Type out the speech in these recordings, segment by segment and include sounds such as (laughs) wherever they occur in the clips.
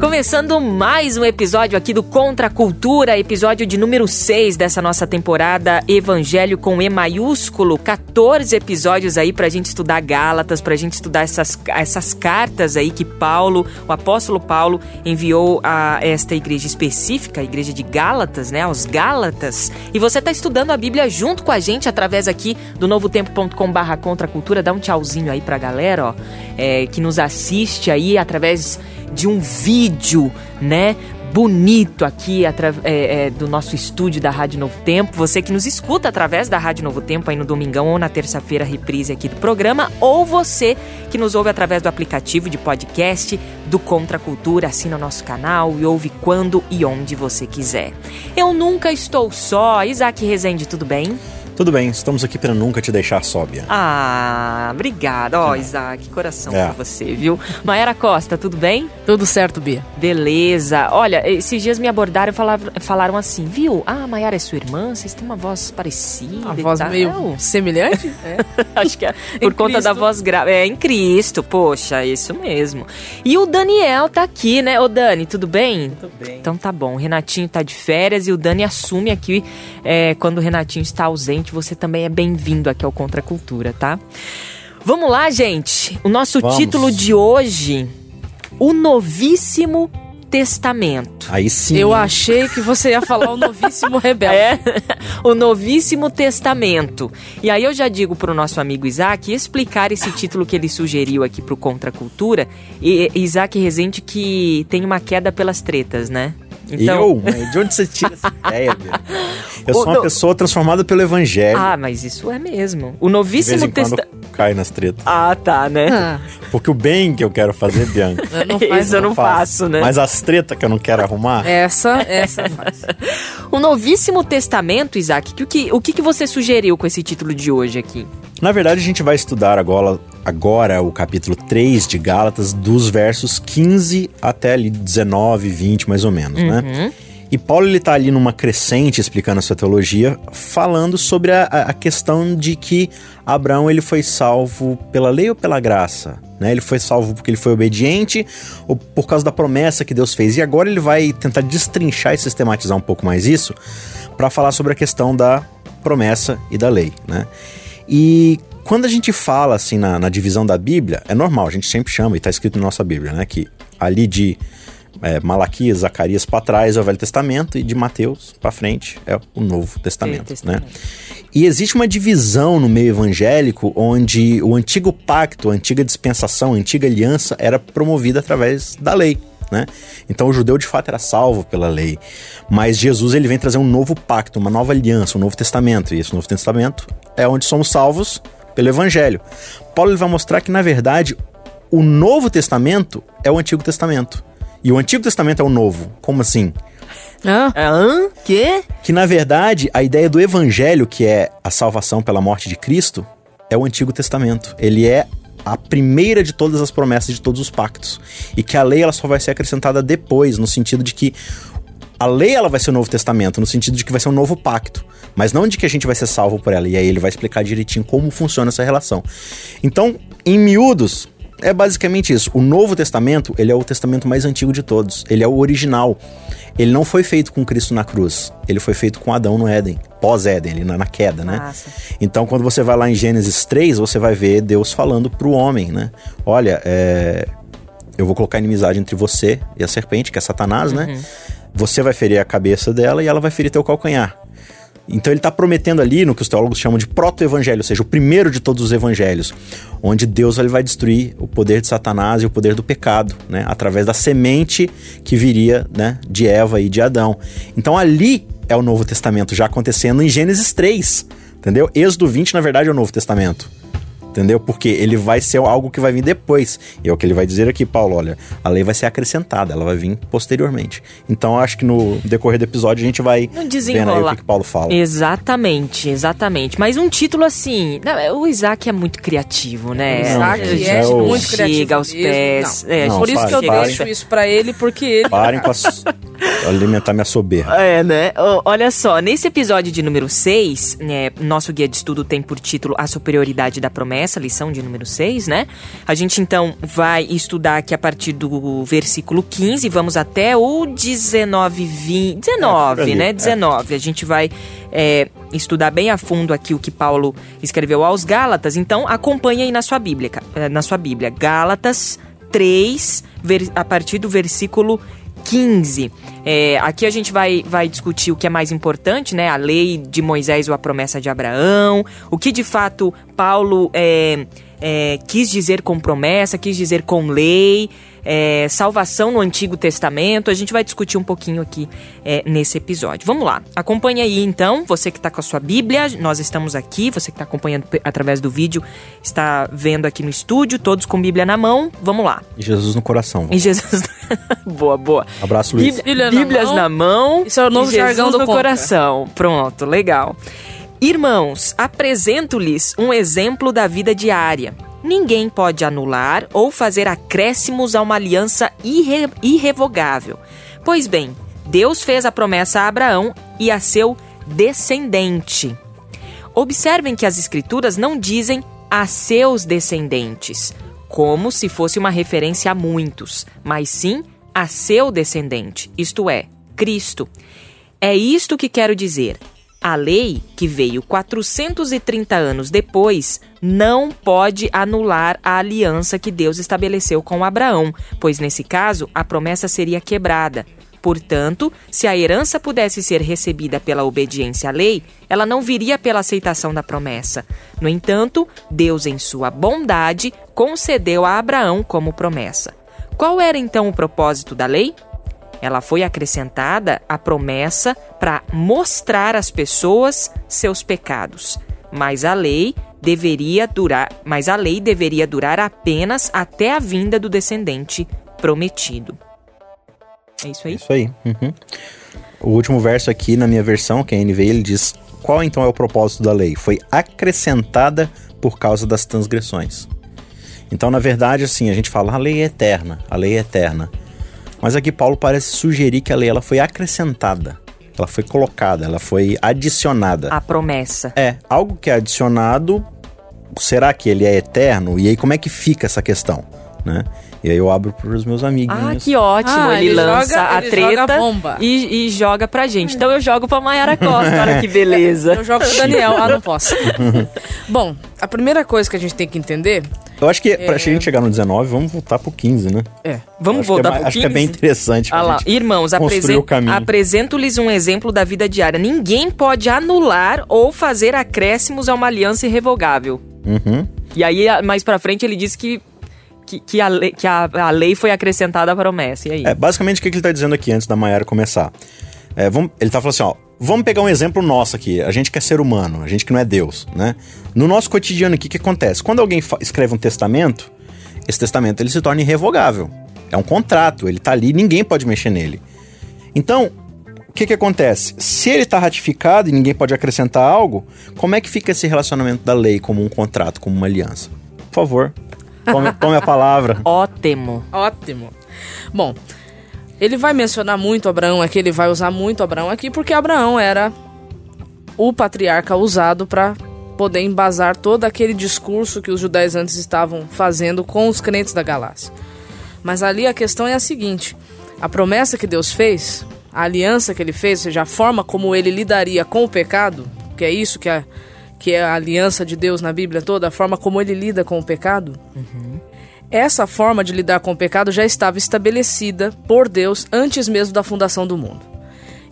Começando mais um episódio aqui do Contra a Cultura, episódio de número 6 dessa nossa temporada Evangelho com E maiúsculo. 14 episódios aí pra gente estudar Gálatas, pra gente estudar essas, essas cartas aí que Paulo, o apóstolo Paulo, enviou a esta igreja específica, a igreja de Gálatas, né? Aos Gálatas. E você tá estudando a Bíblia junto com a gente através aqui do novotempo.com/barra Contra a Cultura. Dá um tchauzinho aí pra galera, ó, é, que nos assiste aí através de um vídeo, né? Bonito aqui é, é, do nosso estúdio da Rádio Novo Tempo. Você que nos escuta através da Rádio Novo Tempo aí no domingão ou na terça-feira, reprise aqui do programa, ou você que nos ouve através do aplicativo de podcast do Contra Cultura, assina o nosso canal e ouve quando e onde você quiser. Eu nunca estou só. Isaac Rezende, tudo bem? Tudo bem, estamos aqui para nunca te deixar sóbia. Ah, obrigada. Ó, oh, Isaac, coração é. pra você, viu? Maera Costa, tudo bem? Tudo certo, Bia. Beleza. Olha, esses dias me abordaram e falaram, falaram assim, viu? Ah, Mayara é sua irmã, vocês têm uma voz parecida. Uma voz tal. meio semelhante? (laughs) É. Acho que é por conta Cristo. da voz grave. É, em Cristo, poxa, isso mesmo. E o Daniel tá aqui, né? Ô, Dani, tudo bem? Tudo bem. Então tá bom. O Renatinho tá de férias e o Dani assume aqui é, quando o Renatinho está ausente você também é bem-vindo aqui ao Contra Cultura, tá? Vamos lá, gente. O nosso Vamos. título de hoje: O Novíssimo Testamento. Aí sim. Eu achei que você ia falar o Novíssimo (laughs) Rebelde. É, o Novíssimo Testamento. E aí eu já digo pro nosso amigo Isaac explicar esse título que ele sugeriu aqui pro Contra Cultura. E Isaac Rezende que tem uma queda pelas tretas, né? Então... Eu? De onde você tira essa (laughs) ideia, meu? Eu sou uma pessoa transformada pelo evangelho. Ah, mas isso é mesmo. O novíssimo testamento. cai nas tretas. Ah, tá, né? Ah. Porque o bem que eu quero fazer, Bianca. Eu não faz, isso eu não faço, faço, né? Mas as tretas que eu não quero arrumar. Essa, essa faz. (laughs) o novíssimo testamento, Isaac, o que, o que você sugeriu com esse título de hoje aqui? Na verdade, a gente vai estudar agora, agora o capítulo 3 de Gálatas, dos versos 15 até ali 19, 20 mais ou menos, né? uhum. né? E Paulo ele tá ali numa crescente explicando a sua teologia, falando sobre a, a, questão de que Abraão ele foi salvo pela lei ou pela graça, né? Ele foi salvo porque ele foi obediente ou por causa da promessa que Deus fez. E agora ele vai tentar destrinchar e sistematizar um pouco mais isso para falar sobre a questão da promessa e da lei, né? E quando a gente fala assim na, na divisão da Bíblia, é normal, a gente sempre chama, e está escrito na nossa Bíblia, né? Que ali de é, Malaquias, Zacarias para trás é o Velho Testamento e de Mateus para frente é o Novo Testamento, Testamento, né? E existe uma divisão no meio evangélico onde o antigo pacto, a antiga dispensação, a antiga aliança era promovida através da lei. Né? Então o judeu de fato era salvo pela lei, mas Jesus ele vem trazer um novo pacto, uma nova aliança, um novo testamento, e esse novo testamento é onde somos salvos pelo evangelho. Paulo ele vai mostrar que na verdade o Novo Testamento é o Antigo Testamento e o Antigo Testamento é o Novo. Como assim? Hã? Hã? Quê? Que na verdade a ideia do evangelho, que é a salvação pela morte de Cristo, é o Antigo Testamento. Ele é a primeira de todas as promessas de todos os pactos. E que a lei ela só vai ser acrescentada depois, no sentido de que a lei ela vai ser o Novo Testamento, no sentido de que vai ser um novo pacto, mas não de que a gente vai ser salvo por ela. E aí ele vai explicar direitinho como funciona essa relação. Então, em miúdos, é basicamente isso. O Novo Testamento, ele é o testamento mais antigo de todos. Ele é o original. Ele não foi feito com Cristo na cruz. Ele foi feito com Adão no Éden, pós-Éden, ali na, queda, né? Nossa. Então, quando você vai lá em Gênesis 3, você vai ver Deus falando pro homem, né? Olha, é... eu vou colocar inimizade entre você e a serpente, que é Satanás, né? uhum. né? Você vai ferir a cabeça dela e ela vai ferir teu calcanhar. Então ele está prometendo ali no que os teólogos chamam de proto-evangelho, ou seja, o primeiro de todos os evangelhos, onde Deus ele vai destruir o poder de Satanás e o poder do pecado, né, através da semente que viria, né, de Eva e de Adão. Então ali é o Novo Testamento já acontecendo em Gênesis 3, entendeu? Êxodo 20 na verdade é o Novo Testamento. Entendeu? Porque ele vai ser algo que vai vir depois. E é o que ele vai dizer aqui, Paulo. Olha, a lei vai ser acrescentada, ela vai vir posteriormente. Então, eu acho que no decorrer do episódio a gente vai Não vendo aí o que, que Paulo fala. Exatamente, exatamente. Mas um título assim. não, O Isaac é muito criativo, né? Isaac gente, é, é o- muito criativo. Chega aos mesmo. pés. Não. É, Não, Por isso que eu parem. deixo isso pra ele, porque ele. Parem com a su- (laughs) alimentar minha soberba. É, né? Olha só, nesse episódio de número 6, né, nosso guia de estudo tem por título A Superioridade da Promessa, lição de número 6, né? A gente então vai estudar aqui a partir do versículo 15, vamos até o 19, 20, 19, É, né? é. 19. A gente vai é, estudar bem a fundo aqui o que Paulo escreveu aos Gálatas, então acompanha aí na sua Bíblia, eh, na sua Bíblia. Gálatas 3, ver- a partir do versículo 15. É, aqui a gente vai, vai discutir o que é mais importante, né? A lei de Moisés ou a promessa de Abraão, o que de fato Paulo é, é, quis dizer com promessa, quis dizer com lei, é, salvação no Antigo Testamento. A gente vai discutir um pouquinho aqui é, nesse episódio. Vamos lá, acompanha aí então, você que está com a sua Bíblia, nós estamos aqui, você que está acompanhando através do vídeo, está vendo aqui no estúdio, todos com Bíblia na mão. Vamos lá. E Jesus no coração. E Jesus. (laughs) boa, boa. Abraço, Luiz. Bíblia- Bíblia na Bíblias mão. na mão. Isso é o novo e Jesus jargão do no Contra. coração. Pronto, legal. Irmãos, apresento-lhes um exemplo da vida diária. Ninguém pode anular ou fazer acréscimos a uma aliança irre- irrevogável. Pois bem, Deus fez a promessa a Abraão e a seu descendente. Observem que as escrituras não dizem a seus descendentes, como se fosse uma referência a muitos, mas sim a seu descendente, isto é, Cristo. É isto que quero dizer. A lei, que veio 430 anos depois, não pode anular a aliança que Deus estabeleceu com Abraão, pois nesse caso a promessa seria quebrada. Portanto, se a herança pudesse ser recebida pela obediência à lei, ela não viria pela aceitação da promessa. No entanto, Deus, em sua bondade, concedeu a Abraão como promessa. Qual era então o propósito da lei? Ela foi acrescentada à promessa para mostrar às pessoas seus pecados. Mas a lei deveria durar, mas a lei deveria durar apenas até a vinda do descendente prometido. É isso aí? Isso aí. uhum. O último verso aqui na minha versão, que é a NVI, ele diz: Qual então é o propósito da lei? Foi acrescentada por causa das transgressões. Então, na verdade, assim, a gente fala a lei é eterna, a lei é eterna. Mas aqui Paulo parece sugerir que a lei ela foi acrescentada, ela foi colocada, ela foi adicionada. A promessa. É, algo que é adicionado, será que ele é eterno? E aí como é que fica essa questão, né? E aí eu abro para os meus amiguinhos. Ah, que ótimo! Ah, ele, ele lança joga- a treta joga a bomba. E, e joga pra gente. Então eu jogo pra Mayara Costa, olha que beleza. Eu jogo com o Daniel. Ah, não posso. (laughs) Bom, a primeira coisa que a gente tem que entender Eu acho que pra gente chegar no 19, vamos voltar pro 15, né? é. Vamos acho voltar é, pro mais- Acho que é 15? bem interessante. Ah lá, irmãos, apresen apresento-lhes um exemplo da vida diária. Ninguém pode anular ou fazer acréscimos a uma aliança irrevogável. Uhum. E aí, mais pra frente, ele diz que, que, que a, lei, que a, a lei foi acrescentada à promessa. E aí? É, basicamente, o que ele tá dizendo aqui antes da Mayara começar? É, vamos- ele tá falando assim, ó, vamos pegar um exemplo nosso aqui. A gente que é ser humano, a gente que não é Deus, né? No nosso cotidiano aqui, o que acontece? Quando alguém escreve um testamento, esse testamento ele se torna irrevogável. É um contrato, ele tá ali, ninguém pode mexer nele. Então, o que que acontece? Se ele tá ratificado e ninguém pode acrescentar algo, como é que fica esse relacionamento da lei como um contrato, como uma aliança? Por favor, tome, tome a palavra. (laughs) Ótimo. Ótimo. Bom, ele vai mencionar muito Abraão aqui, ele vai usar muito Abraão aqui, porque Abraão era o patriarca usado para poder embasar todo aquele discurso que os judeus antes estavam fazendo com os crentes da Galácia. Mas ali a questão é a seguinte: a promessa que Deus fez, a aliança que ele fez, ou seja, a forma como ele lidaria com o pecado, que é isso que é, que é a aliança de Deus na Bíblia toda, a forma como ele lida com o pecado, essa forma de lidar com o pecado já estava estabelecida por Deus antes mesmo da fundação do mundo.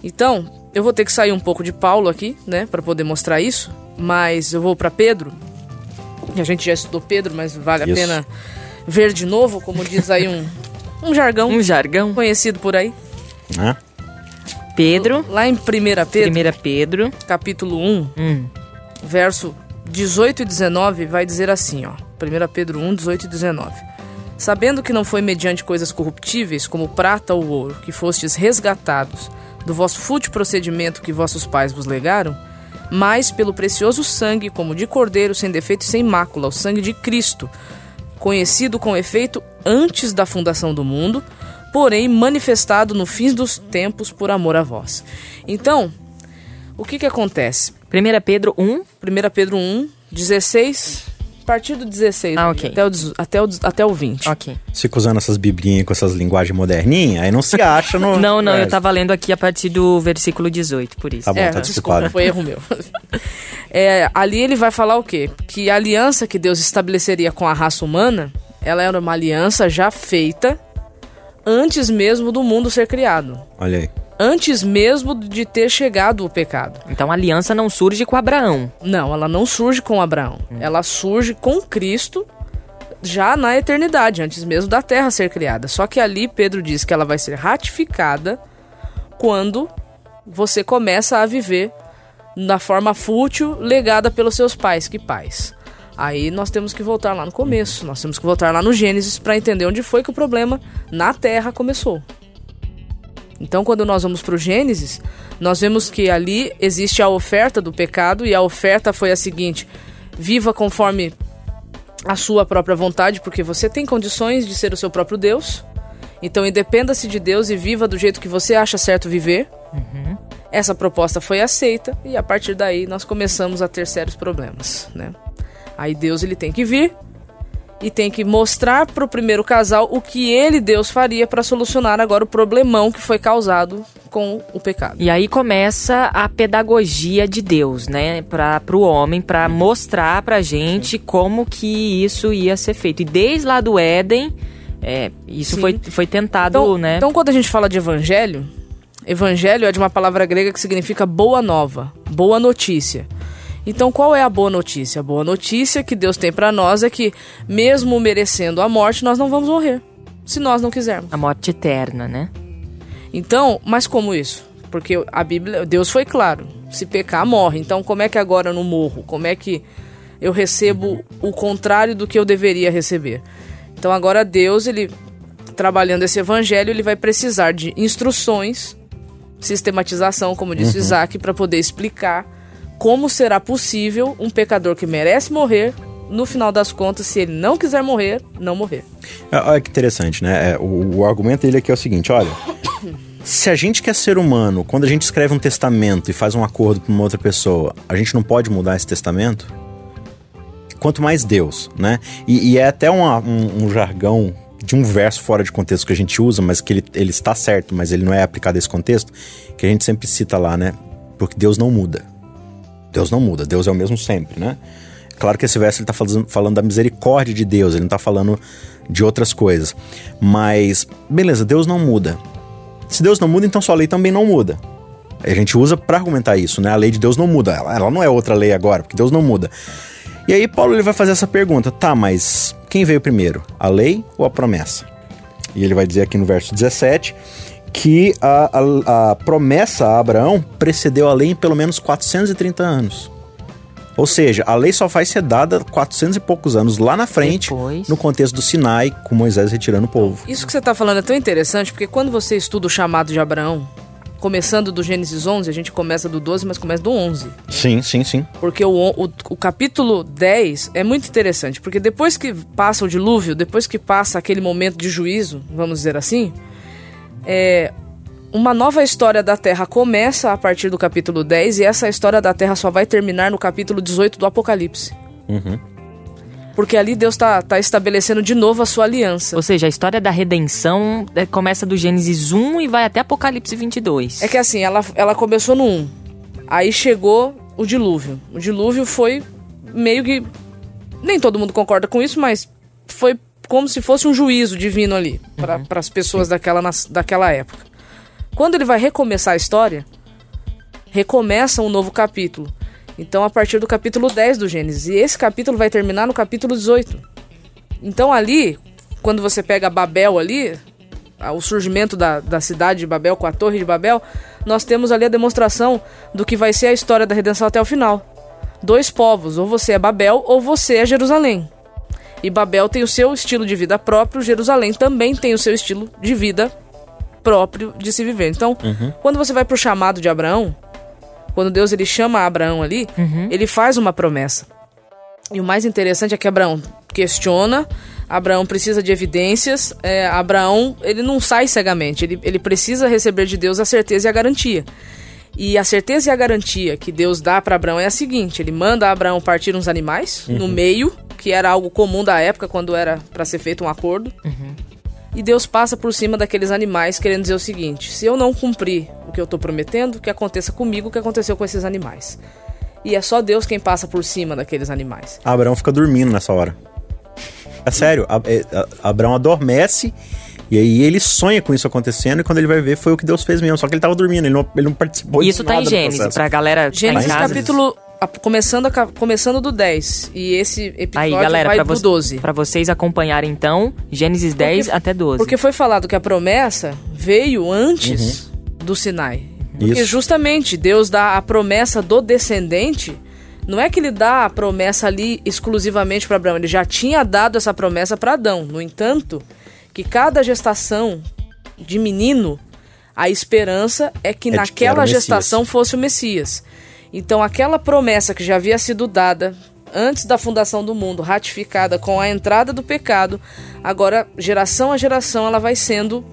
Então, eu vou ter que sair um pouco de Paulo aqui, né, para poder mostrar isso, mas eu vou para Pedro. E a gente já estudou Pedro, mas vale a Isso. pena ver de novo, como diz aí um, um jargão Um jargão. conhecido por aí. Né? Pedro, Lá em 1 Pedro, 1 Pedro. capítulo 1, Hum. verso 18 e 19 vai dizer assim, ó. 1 Pedro 1, 18 e 19. Sabendo que não foi mediante coisas corruptíveis, como prata ou ouro, que fostes resgatados do vosso fútil procedimento que vossos pais vos legaram, mas pelo precioso sangue, como de cordeiro, sem defeito e sem mácula, o sangue de Cristo, conhecido com efeito antes da fundação do mundo, porém manifestado no fim dos tempos por amor a vós. Então, o que que acontece? 1 Pedro 1. 1 Pedro 1, 16, a partir do 16, Ah, ok. até, o, até, o, até o 20. Ok. Fica usando essas biblinhas com essas linguagens moderninhas, aí não se acha no. (laughs) Não, não, É, eu tava lendo aqui a partir do versículo 18, por isso. Tá bom, é, tá desculpa, foi erro meu. (laughs) É, ali ele vai falar o quê? Que a aliança que Deus estabeleceria com a raça humana, ela era uma aliança já feita antes mesmo do mundo ser criado. Olha aí. Antes mesmo de ter chegado o pecado. Então a aliança não surge com Abraão. Não, ela não surge com Abraão. Ela surge com Cristo já na eternidade, antes mesmo da terra ser criada. Só que ali Pedro diz que ela vai ser ratificada quando você começa a viver da forma fútil legada pelos seus pais. Que pais? Aí nós temos que voltar lá no começo, nós temos que voltar lá no Gênesis para entender onde foi que o problema na terra começou. Então, quando nós vamos para o Gênesis, nós vemos que ali existe a oferta do pecado e a oferta foi a seguinte: viva conforme a sua própria vontade, porque você tem condições de ser o seu próprio Deus. Então, independa-se de Deus e viva do jeito que você acha certo viver. Essa proposta foi aceita e a partir daí nós começamos a ter sérios problemas, né? Aí Deus ele tem que vir e tem que mostrar pro primeiro casal o que ele, Deus, faria para solucionar agora o problemão que foi causado com o pecado. E aí começa a pedagogia de Deus, né, para o homem, para mostrar pra gente como que isso ia ser feito. E desde lá do Éden, é, isso Sim. foi, foi tentado, Então, né? então, quando a gente fala de evangelho, evangelho é de uma palavra grega que significa boa nova, boa notícia. Então, qual é a boa notícia? A boa notícia que Deus tem pra nós é que, mesmo merecendo a morte, nós não vamos morrer, se nós não quisermos. a morte eterna, né? Então, mas como isso? Porque a Bíblia, Deus foi claro, se pecar, morre. Então, como é que agora eu não morro? Como é que eu recebo o contrário do que eu deveria receber? Então, agora Deus, ele trabalhando esse evangelho, ele vai precisar de instruções, sistematização, como disse Isaac, para poder explicar como será possível um pecador que merece morrer, no final das contas, se ele não quiser morrer, não morrer. É, Olha que interessante, né? É, o, o argumento dele aqui é o seguinte: olha. (coughs) Se a gente quer ser humano, quando a gente escreve um testamento e faz um acordo com uma outra pessoa, a gente não pode mudar esse testamento? Quanto mais Deus, né? E, e é até uma- um, um jargão de um verso fora de contexto que a gente usa, mas que ele, ele está certo, mas ele não é aplicado a esse contexto, que a gente sempre cita lá, né? Porque Deus não muda. Deus não muda, Deus é o mesmo sempre, né? Claro que esse verso ele tá falando, falando da misericórdia de Deus, ele não tá falando de outras coisas. Mas, beleza, Deus não muda. Se Deus não muda, então sua lei também não muda. A gente usa pra argumentar isso, né? A lei de Deus não muda, ela, ela não é outra lei agora, porque Deus não muda. E aí Paulo ele vai fazer essa pergunta, tá, mas quem veio primeiro, a lei ou a promessa? E ele vai dizer aqui no verso 17 que a, a, a promessa a Abraão precedeu a lei em pelo menos 430 anos. Ou seja, a lei só vai ser dada 400 e poucos anos lá na frente, Depois. no contexto do Sinai, com Moisés retirando o povo. Isso que você está falando é tão interessante, porque quando você estuda o chamado de Abraão, começando do Gênesis 11, a gente começa do 12, mas começa do 11. Sim, sim, sim. Porque o, o, o capítulo 10 é muito interessante, porque depois que passa o dilúvio, depois que passa aquele momento de juízo, vamos dizer assim, é, uma nova história da Terra começa a partir do capítulo 10 e essa história da Terra só vai terminar no capítulo 18 do Apocalipse. Uhum. Porque ali Deus está tá estabelecendo de novo a sua aliança. Ou seja, a história da redenção é, começa do Gênesis 1 e vai até Apocalipse 22. É que assim, ela, ela começou no 1. Aí chegou o dilúvio. O dilúvio foi meio que. Nem todo mundo concorda com isso, mas foi como se fosse um juízo divino ali para as pessoas daquela, daquela época. Quando ele vai recomeçar a história, recomeça um novo capítulo. Então, a partir do capítulo 10 do Gênesis. E esse capítulo vai terminar no capítulo 18. Então, ali, quando você pega Babel ali, o surgimento da, da cidade de Babel com a Torre de Babel, nós temos ali a demonstração do que vai ser a história da redenção até o final. dois povos, ou você é Babel ou você é Jerusalém. E Babel tem o seu estilo de vida próprio, Jerusalém também tem o seu estilo de vida próprio de se viver. Então, Uhum. quando você vai pro chamado de Abraão, quando Deus ele chama Abraão ali, ele faz uma promessa. E o mais interessante é que Abraão questiona, Abraão precisa de evidências, é, Abraão ele não sai cegamente, ele, ele precisa receber de Deus a certeza e a garantia. E a certeza e a garantia que Deus dá para Abraão é a seguinte: ele manda Abraão partir uns animais no meio, que era algo comum da época quando era para ser feito um acordo. E Deus passa por cima daqueles animais, querendo dizer o seguinte: se eu não cumprir o que eu tô prometendo, que aconteça comigo o que aconteceu com esses animais. E é só Deus quem passa por cima daqueles animais. Abraão fica dormindo nessa hora. É sério, a- é- a- Abraão adormece e aí ele sonha com isso acontecendo e quando ele vai ver foi o que Deus fez mesmo. Só que ele tava dormindo, ele não, ele não participou de Isso tá nada em Gênesis, pra galera tá em Gênesis casa. capítulo. A- Começando, a começando do 10. E esse episódio Aí, galera, vai pra, do vo 12. pra vocês acompanharem então, Gênesis 10 até 12. Porque foi falado que a promessa veio antes do Sinai. Porque Isso. justamente Deus dá a promessa do descendente. Não é que ele dá a promessa ali exclusivamente para Abraão, ele já tinha dado essa promessa para Adão. No entanto, que cada gestação de menino, a esperança é que É que naquela Messias. gestação fosse o Messias. Então, aquela promessa que já havia sido dada antes da fundação do mundo, ratificada com a entrada do pecado, agora, geração a geração, ela vai sendo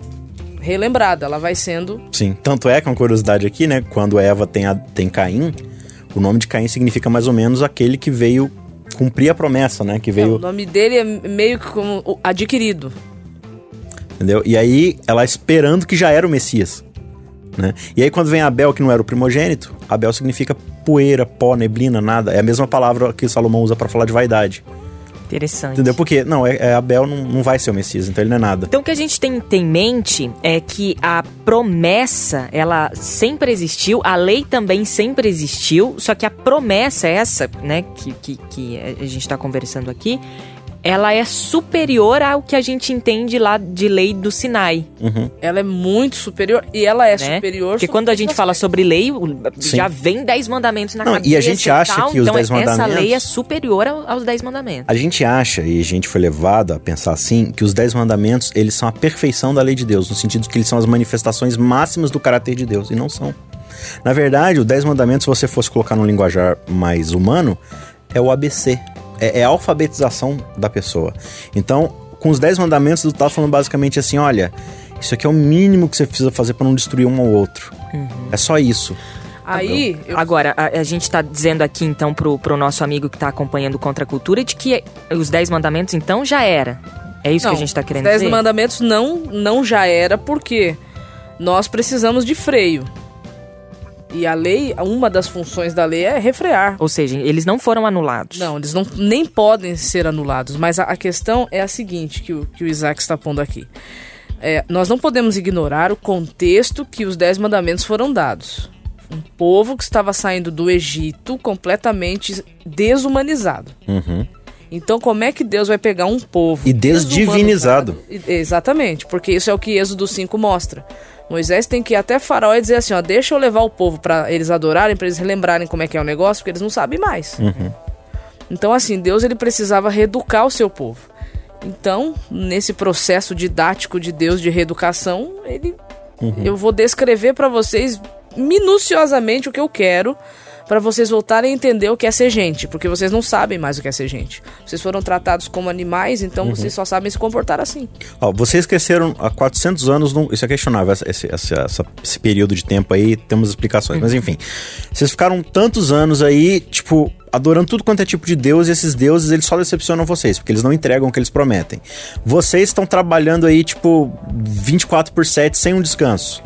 relembrada, ela vai sendo. Sim, tanto é que uma curiosidade aqui, né? Quando Eva tem, a- tem Caim, o nome de Caim significa mais ou menos aquele que veio cumprir a promessa, né? Que É, o veio, nome dele é meio que como o adquirido. entendeu? E aí ela esperando que já era o Messias, né? E aí quando vem Abel, que não era o primogênito, Abel significa poeira, pó, neblina, nada. É a mesma palavra que Salomão usa pra falar de vaidade. Interessante. Entendeu? Porque, não, é, é Abel não, não vai ser o Messias, então ele não é nada. Então o que a gente tem, tem em mente é que a promessa, ela sempre existiu, a lei também sempre existiu, só que a promessa essa, né, que, que, que a gente está conversando aqui, ela é superior ao que a gente entende lá de lei do Sinai, Ela é muito superior e ela é né? superior. Porque quando a gente fala sobre lei, Sim. já vem dez mandamentos na Não, cabeça e a gente acha tal, que os então dez essa mandamentos- lei é superior ao- aos dez mandamentos. A gente acha, e a gente foi levado a pensar assim, que os Dez Mandamentos, eles são a perfeição da lei de Deus, no sentido de que eles são as manifestações máximas do caráter de Deus, e não são. Na verdade, os Dez Mandamentos, se você fosse colocar num linguajar mais humano, é o ABC. É, é a alfabetização da pessoa. Então, com os Dez Mandamentos, tu tá falando basicamente assim, olha, isso aqui é o mínimo que você precisa fazer para não destruir um ao outro. É só isso. Aí, eu- Agora, a, a gente tá dizendo aqui, então, pro, pro nosso amigo que tá acompanhando Contra a Cultura, de que os Dez Mandamentos, então, já era. É isso que a gente tá querendo os dez dizer? mandamentos não, não já era, porque nós precisamos de freio. E a lei, uma das funções da lei é refrear. Ou seja, eles não foram anulados. Não, eles não, nem podem ser anulados. Mas a, a questão é a seguinte, que o, que o Isaac está pondo aqui. É, nós não podemos ignorar o contexto que os Dez Mandamentos foram dados. Um povo que estava saindo do Egito completamente desumanizado. Uhum. Então, como é que Deus vai pegar um povo E desdivinizado. Exatamente, porque isso é o que Êxodo 5 mostra. Moisés tem que ir até Faraó e dizer assim: ó, deixa eu levar o povo para eles adorarem, para eles relembrarem como é que é o negócio, porque eles não sabem mais. Então, assim, Deus ele precisava reeducar o seu povo. Então, nesse processo didático de Deus de reeducação, ele, eu vou descrever para vocês minuciosamente o que eu quero para vocês voltarem a entender o que é ser gente, porque vocês não sabem mais o que é ser gente. Vocês foram tratados como animais, então vocês só sabem se comportar assim. Ó, vocês cresceram há 400 anos, num, isso é questionável, essa- esse, essa- esse período de tempo aí, temos explicações, mas enfim. Vocês ficaram tantos anos aí, tipo, adorando tudo quanto é tipo de Deus, e esses deuses, eles só decepcionam vocês, porque eles não entregam o que eles prometem. Vocês estão trabalhando aí, tipo, 24 por 7, sem um descanso.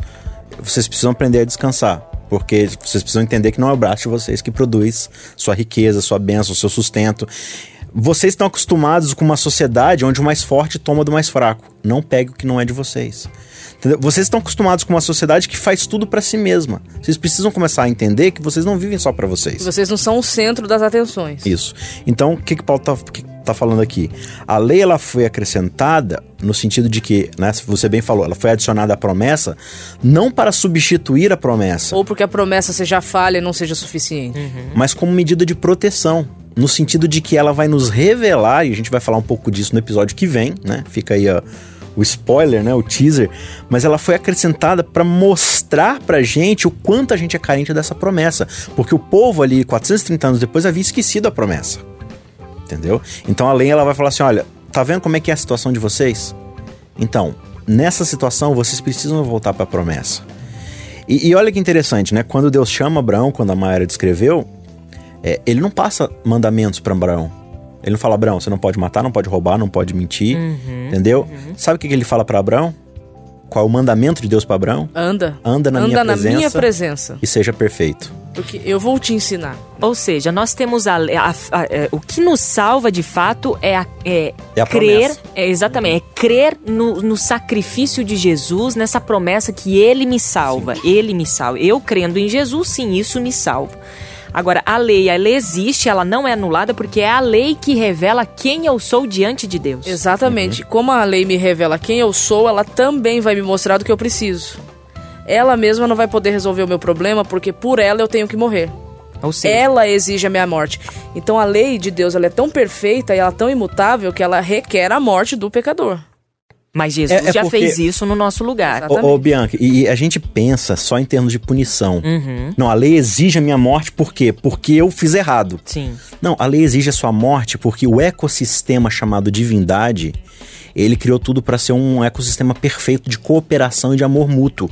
Vocês precisam aprender a descansar. Porque vocês precisam entender que não é o braço de vocês que produz sua riqueza, sua bênção, seu sustento. Vocês estão acostumados com uma sociedade onde o mais forte toma do mais fraco. Não pegue o que não é de vocês. Entendeu? Vocês estão acostumados com uma sociedade que faz tudo pra si mesma. Vocês precisam começar a entender que vocês não vivem só pra vocês. Vocês não são o centro das atenções. Isso. Então, o que, que Paulo tá, que que tá falando aqui. A lei ela foi acrescentada no sentido de que, né, você bem falou, ela foi adicionada à promessa não para substituir a promessa, Ou porque a promessa seja falha e não seja suficiente. mas como medida de proteção. No sentido de que ela vai nos revelar, e a gente vai falar um pouco disso no episódio que vem, né? Fica aí ó, o spoiler, né? O teaser. Mas ela foi acrescentada para mostrar pra gente o quanto a gente é carente dessa promessa. Porque o povo ali, 430 anos depois, havia esquecido a promessa. Entendeu? Então a lei ela vai falar assim: olha, tá vendo como é que é a situação de vocês? Então, nessa situação, vocês precisam voltar para a promessa. E, e olha que interessante, né? Quando Deus chama Abraão, quando a Maia descreveu, é, ele não passa mandamentos para Abraão. Ele não fala, Abraão, você não pode matar, não pode roubar, não pode mentir, entendeu? Sabe o que, que ele fala para Abraão? Qual é o mandamento de Deus para Abraão? Anda. Anda na Anda minha na presença. minha presença. E seja perfeito. Porque eu vou te ensinar. Ou seja, nós temos a, a- a- o que nos salva de fato é, a- é É a crer, é, exatamente, é crer no, no sacrifício de Jesus, nessa promessa que Ele me salva, Ele me salva. Eu crendo em Jesus, sim, isso me salva. Agora, a lei, a lei existe, ela não é anulada porque é a lei que revela quem eu sou diante de Deus. Exatamente. Uhum. Como a lei me revela quem eu sou, ela também vai me mostrar do que eu preciso. Ela mesma não vai poder resolver o meu problema porque por ela eu tenho que morrer. Seja, Ela exige a minha morte. Então a lei de Deus ela é tão perfeita e ela é tão imutável que ela requer a morte do pecador. Mas Jesus É- é já porque- fez isso no nosso lugar. Ô, ô, Bianca, e, e a gente pensa só em termos de punição. Uhum, Não, a lei exige a minha morte por quê? Porque eu fiz errado. sim. Não, a lei exige a sua morte porque o ecossistema chamado divindade, ele criou tudo para ser um ecossistema perfeito de cooperação e de amor mútuo.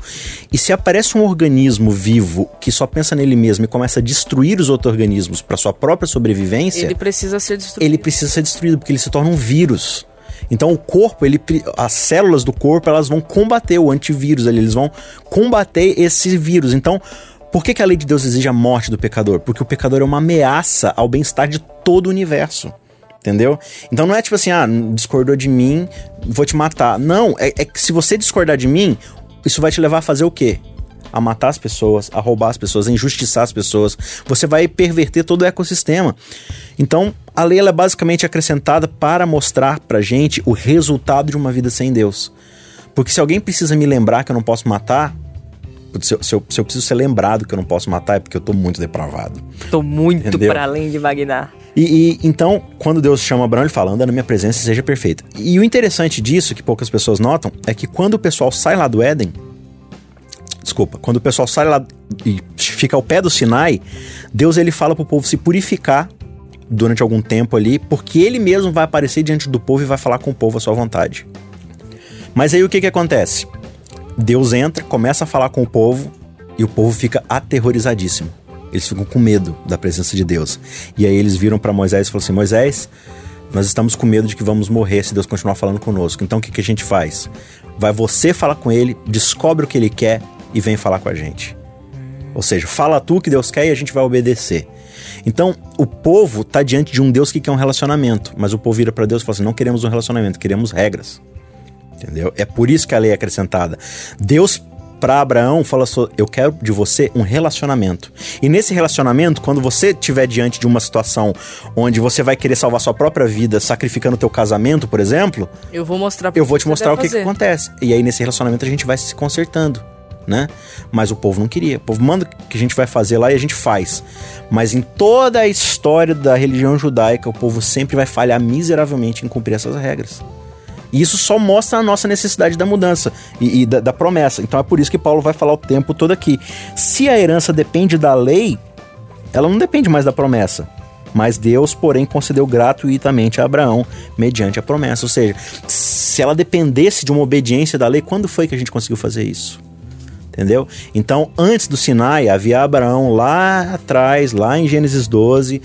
E se aparece um organismo vivo que só pensa nele mesmo e começa a destruir os outros organismos para sua própria sobrevivência, Ele precisa ser destruído. ele precisa ser destruído porque ele se torna um vírus. Então o corpo, ele, as células do corpo, elas vão combater o antivírus ali, eles vão combater esse vírus. Então, por que, que a lei de Deus exige a morte do pecador? Porque o pecador é uma ameaça ao bem-estar de todo o universo. Entendeu? Então não é tipo assim, ah, discordou de mim, vou te matar. Não, é, é que se você discordar de mim, isso vai te levar a fazer o quê? A matar as pessoas, a roubar as pessoas, a injustiçar as pessoas. Você vai perverter todo o ecossistema. Então, a lei é basicamente acrescentada para mostrar pra gente o resultado de uma vida sem Deus. Porque se alguém precisa me lembrar que eu não posso matar, se eu, se eu- se eu preciso ser lembrado que eu não posso matar, é porque eu tô muito depravado. Tô muito Entendeu? para além de Magnar. E, e, então, quando Deus chama Abraão, ele fala: anda na minha presença e seja perfeito. E o interessante disso, que poucas pessoas notam, é que quando o pessoal sai lá do Éden. Desculpa, quando o pessoal sai lá e fica ao pé do Sinai, Deus ele fala pro povo se purificar durante algum tempo ali, porque ele mesmo vai aparecer diante do povo e vai falar com o povo à sua vontade. Mas aí o que que acontece? Deus entra, começa a falar com o povo e o povo fica aterrorizadíssimo. Eles ficam com medo da presença de Deus. E aí eles viram para Moisés e falaram assim: Moisés, nós estamos com medo de que vamos morrer se Deus continuar falando conosco. Então o que, que a gente faz? Vai você falar com ele, descobre o que ele quer e vem falar com a gente. Ou seja, fala tu que Deus quer e a gente vai obedecer. Então, o povo tá diante de um Deus que quer um relacionamento, mas o povo vira para Deus e fala assim: não queremos um relacionamento, queremos regras. Entendeu? É por isso que a lei é acrescentada. Deus para Abraão fala assim: eu quero de você um relacionamento. E nesse relacionamento, quando você estiver diante de uma situação onde você vai querer salvar sua própria vida, sacrificando o teu casamento, por exemplo, Eu vou mostrar eu vou te mostrar o que, que acontece. E aí nesse relacionamento a gente vai se consertando, né? Mas o povo não queria. O povo manda que a gente vai fazer lá e a gente faz. Mas em toda a história da religião judaica, o povo sempre vai falhar miseravelmente em cumprir essas regras. E isso só mostra a nossa necessidade da mudança e, e da, da promessa. Então é por isso que Paulo vai falar o tempo todo aqui. Se a herança depende da lei, ela não depende mais da promessa. Mas Deus, porém, concedeu gratuitamente a Abraão mediante a promessa. Ou seja, se ela dependesse de uma obediência da lei, quando foi que a gente conseguiu fazer isso? Entendeu? Então, antes do Sinai, havia Abraão lá atrás, lá em Gênesis 12,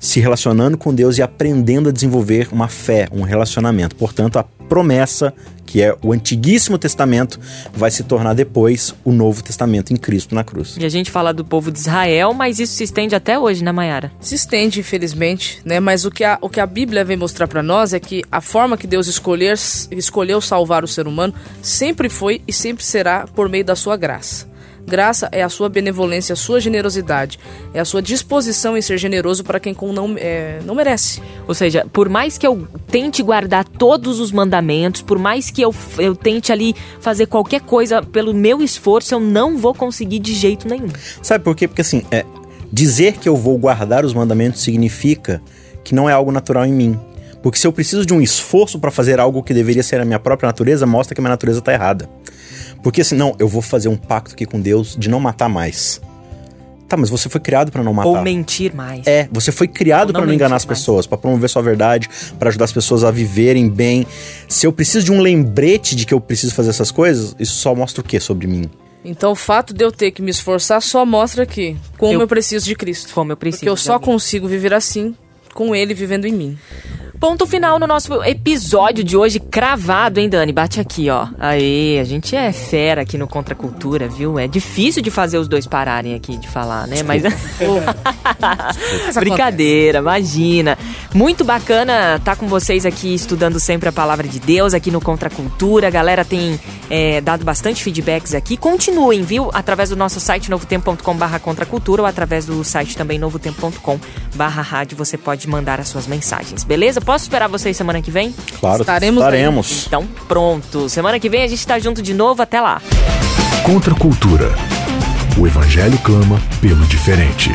se relacionando com Deus e aprendendo a desenvolver uma fé, um relacionamento. Portanto, a promessa, que é o Antiguíssimo Testamento, vai se tornar depois o Novo Testamento em Cristo na cruz. E a gente fala do povo de Israel, mas isso se estende até hoje, né, Mayara? Se estende, infelizmente, né? Mas o que a, o que a Bíblia vem mostrar pra nós é que a forma que Deus escolher, escolheu salvar o ser humano sempre foi e sempre será por meio da sua graça. Graça é a sua benevolência, a sua generosidade, é a sua disposição em ser generoso para quem não, é, não merece. Ou seja, por mais que eu tente guardar todos os mandamentos, por mais que eu, eu tente ali fazer qualquer coisa pelo meu esforço, eu não vou conseguir de jeito nenhum. Sabe por quê? Porque assim, é, dizer que eu vou guardar os mandamentos significa que não é algo natural em mim. Porque se eu preciso de um esforço para fazer algo que deveria ser a minha própria natureza, mostra que a minha natureza está errada. Porque assim, não, eu vou fazer um pacto aqui com Deus de não matar mais. Tá, mas você foi criado para não matar. Ou mentir mais. É, você foi criado para não enganar as pessoas, para promover sua verdade, para ajudar as pessoas a viverem bem. Se eu preciso de um lembrete de que eu preciso fazer essas coisas, isso só mostra o que sobre mim? Então o fato de eu ter que me esforçar só mostra que como eu, eu preciso de Cristo. Como eu preciso. Porque eu só consigo viver assim com ele vivendo em mim. Ponto final no nosso episódio de hoje, cravado, hein, Dani? Bate aqui, ó. Aí, a gente é fera aqui no Contra Cultura, viu? É difícil de fazer os dois pararem aqui de falar, né? Mas. (laughs) Brincadeira, imagina. Muito bacana estar tá com vocês aqui estudando sempre a palavra de Deus aqui no Contra Cultura. A galera tem é, dado bastante feedbacks aqui. Continuem, viu? Através do nosso site novotempo.com/barra contracultura ou através do site também novotempo.com/barra rádio você pode mandar as suas mensagens, beleza? Posso esperar vocês semana que vem? Claro, estaremos. estaremos. Então, pronto. Semana que vem a gente está junto de novo. Até lá. Contra a cultura. O Evangelho clama pelo diferente.